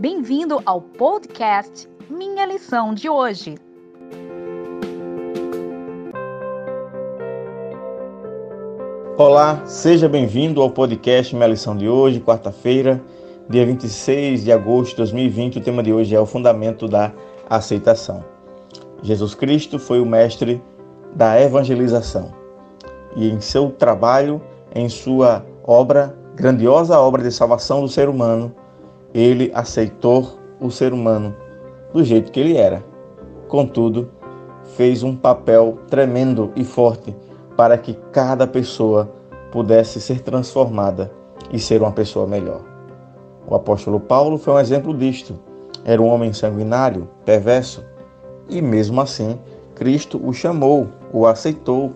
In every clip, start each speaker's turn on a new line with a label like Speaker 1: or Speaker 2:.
Speaker 1: Bem-vindo ao podcast Minha Lição de Hoje.
Speaker 2: Olá, seja bem-vindo ao podcast Minha Lição de Hoje, quarta-feira, dia 26 de agosto de 2020. O tema de hoje é o fundamento da aceitação. Jesus Cristo foi o mestre da evangelização e em seu trabalho, em sua obra, grandiosa obra de salvação do ser humano, ele aceitou o ser humano do jeito que ele era. Contudo, fez um papel tremendo e forte para que cada pessoa pudesse ser transformada e ser uma pessoa melhor. O apóstolo Paulo foi um exemplo disto. Era um homem sanguinário, perverso, e mesmo assim, Cristo o chamou, o aceitou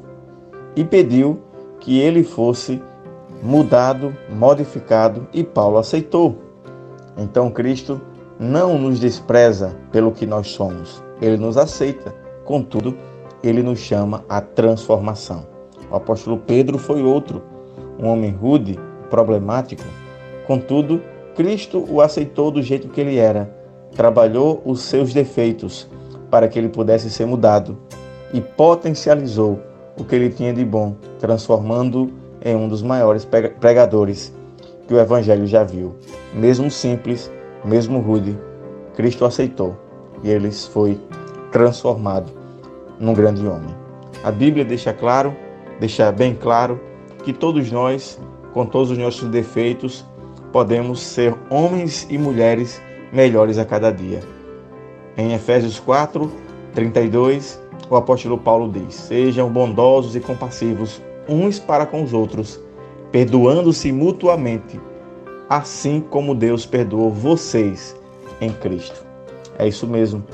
Speaker 2: e pediu que ele fosse mudado, modificado, e Paulo aceitou. Então Cristo não nos despreza pelo que nós somos, ele nos aceita. Contudo, ele nos chama à transformação. O apóstolo Pedro foi outro, um homem rude, problemático. Contudo, Cristo o aceitou do jeito que ele era, trabalhou os seus defeitos para que ele pudesse ser mudado e potencializou o que ele tinha de bom, transformando em um dos maiores pregadores que o Evangelho já viu. Mesmo simples, mesmo rude, Cristo aceitou e ele foi transformado num grande homem. A Bíblia deixa claro, deixa bem claro, que todos nós, com todos os nossos defeitos, podemos ser homens e mulheres melhores a cada dia. Em Efésios 4, 32, o apóstolo Paulo diz: Sejam bondosos e compassivos uns para com os outros, perdoando-se mutuamente, assim como Deus perdoou vocês em Cristo. É isso mesmo.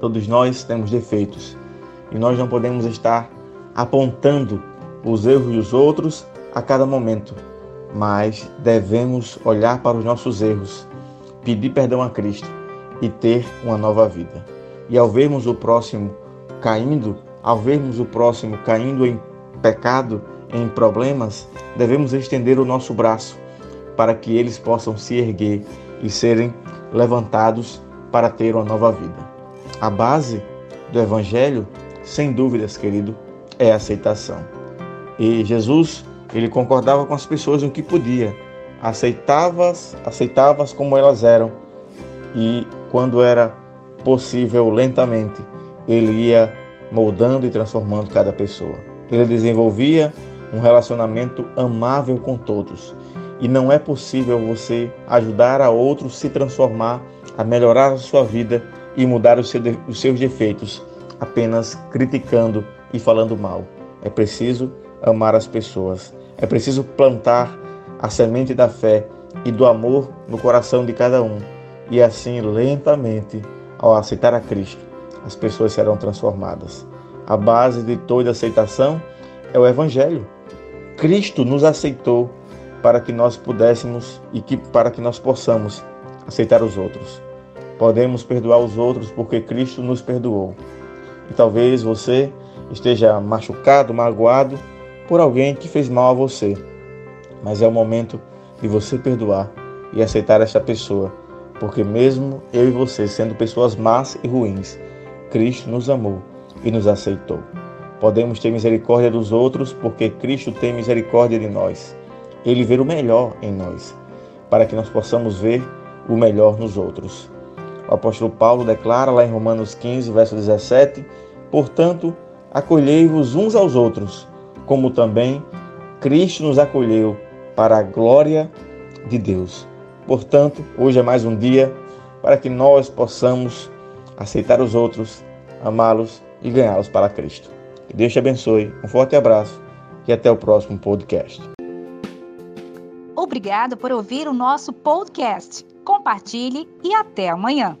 Speaker 2: Todos nós temos defeitos e nós não podemos estar apontando os erros dos outros a cada momento, mas devemos olhar para os nossos erros, pedir perdão a Cristo e ter uma nova vida. E ao vermos o próximo caindo, ao vermos o próximo caindo em pecado, em problemas, devemos estender o nosso braço para que eles possam se erguer e serem levantados para ter uma nova vida. A base do Evangelho, sem dúvidas, querido, é a aceitação. E Jesus, ele concordava com as pessoas no que podia, aceitava-as, aceitava-as como elas eram, e quando era possível, lentamente, ele ia moldando e transformando cada pessoa. Ele desenvolvia um relacionamento amável com todos. E não é possível você ajudar a outro se transformar, a melhorar a sua vida e mudar os seus defeitos apenas criticando e falando mal. É preciso amar as pessoas. É preciso plantar a semente da fé e do amor no coração de cada um. E assim, lentamente, ao aceitar a Cristo, as pessoas serão transformadas. A base de toda aceitação é o Evangelho. Cristo nos aceitou para que nós pudéssemos e que, para que nós possamos aceitar os outros. Podemos perdoar os outros porque Cristo nos perdoou. E talvez você esteja machucado, magoado por alguém que fez mal a você. Mas é o momento de você perdoar e aceitar esta pessoa, porque mesmo eu e você sendo pessoas más e ruins, Cristo nos amou e nos aceitou. Podemos ter misericórdia dos outros porque Cristo tem misericórdia de nós. Ele vê o melhor em nós, para que nós possamos ver o melhor nos outros. O apóstolo Paulo declara lá em Romanos 15, verso 17: Portanto, acolhei-vos uns aos outros, como também Cristo nos acolheu para a glória de Deus. Portanto, hoje é mais um dia para que nós possamos aceitar os outros, amá-los e ganhá-los para Cristo. Que Deus te abençoe. Um forte abraço e até o próximo podcast.
Speaker 1: Obrigado por ouvir o nosso podcast. Compartilhe e até amanhã.